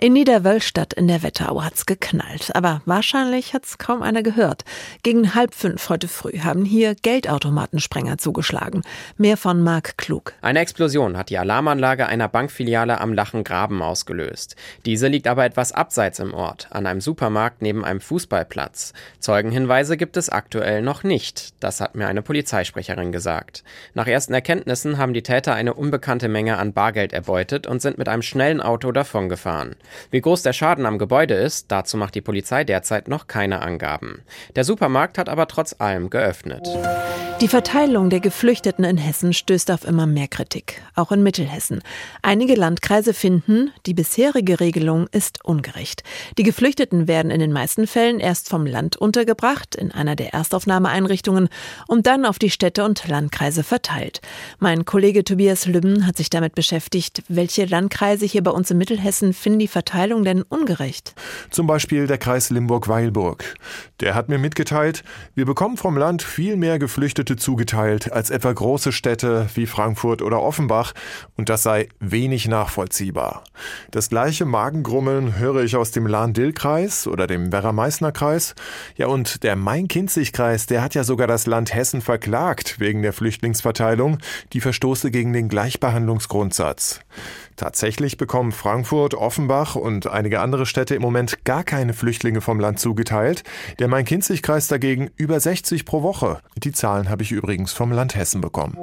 In Niederwölstadt in der Wetterau hat's geknallt, aber wahrscheinlich hat's kaum einer gehört. Gegen halb fünf heute früh haben hier Geldautomatensprenger zugeschlagen. Mehr von Marc Klug. Eine Explosion hat die Alarmanlage einer Bankfiliale am Lachengraben ausgelöst. Diese liegt aber etwas abseits im Ort, an einem Supermarkt neben einem Fußballplatz. Zeugenhinweise gibt es aktuell noch nicht. Das hat mir eine Polizeisprecherin gesagt. Nach ersten Erkenntnissen haben die Täter eine unbekannte Menge an Bargeld erbeutet und sind mit einem schnellen Auto davongefahren. Wie groß der Schaden am Gebäude ist, dazu macht die Polizei derzeit noch keine Angaben. Der Supermarkt hat aber trotz allem geöffnet. Die Verteilung der Geflüchteten in Hessen stößt auf immer mehr Kritik, auch in Mittelhessen. Einige Landkreise finden, die bisherige Regelung ist ungerecht. Die Geflüchteten werden in den meisten Fällen erst vom Land untergebracht, in einer der Erstaufnahmeeinrichtungen, und dann auf die Städte und Landkreise verteilt. Mein Kollege Tobias Lübben hat sich damit beschäftigt, welche Landkreise hier bei uns in Mittelhessen finden die Verteilung denn ungerecht? Zum Beispiel der Kreis Limburg-Weilburg. Der hat mir mitgeteilt, wir bekommen vom Land viel mehr Geflüchtete zugeteilt als etwa große Städte wie Frankfurt oder Offenbach und das sei wenig nachvollziehbar. Das gleiche Magengrummeln höre ich aus dem Lahn-Dill-Kreis oder dem Werra-Meißner-Kreis. Ja, und der Main-Kinzig-Kreis, der hat ja sogar das Land Hessen verklagt wegen der Flüchtlingsverteilung, die verstoße gegen den Gleichbehandlungsgrundsatz. Tatsächlich bekommen Frankfurt, Offenbach und einige andere Städte im Moment gar keine Flüchtlinge vom Land zugeteilt. Der Main-Kinzig-Kreis dagegen über 60 pro Woche. Die Zahlen habe ich übrigens vom Land Hessen bekommen.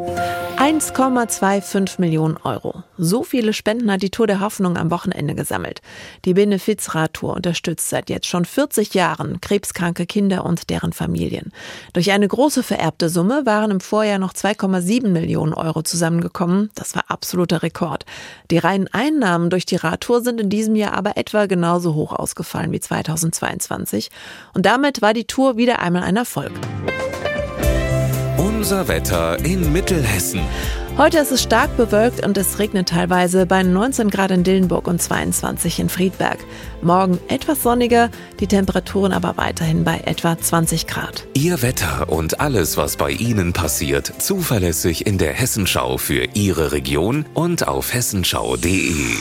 1,25 Millionen Euro. So viele Spenden hat die Tour der Hoffnung am Wochenende gesammelt. Die Benefizradtour unterstützt seit jetzt schon 40 Jahren krebskranke Kinder und deren Familien. Durch eine große vererbte Summe waren im Vorjahr noch 2,7 Millionen Euro zusammengekommen. Das war absoluter Rekord. Die reinen Einnahmen durch die Radtour sind in diesem Jahr aber etwa genauso hoch ausgefallen wie 2022. Und damit war die Tour wieder einmal ein Erfolg. Unser Wetter in Mittelhessen. Heute ist es stark bewölkt und es regnet teilweise bei 19 Grad in Dillenburg und 22 in Friedberg. Morgen etwas sonniger, die Temperaturen aber weiterhin bei etwa 20 Grad. Ihr Wetter und alles, was bei Ihnen passiert, zuverlässig in der Hessenschau für Ihre Region und auf hessenschau.de.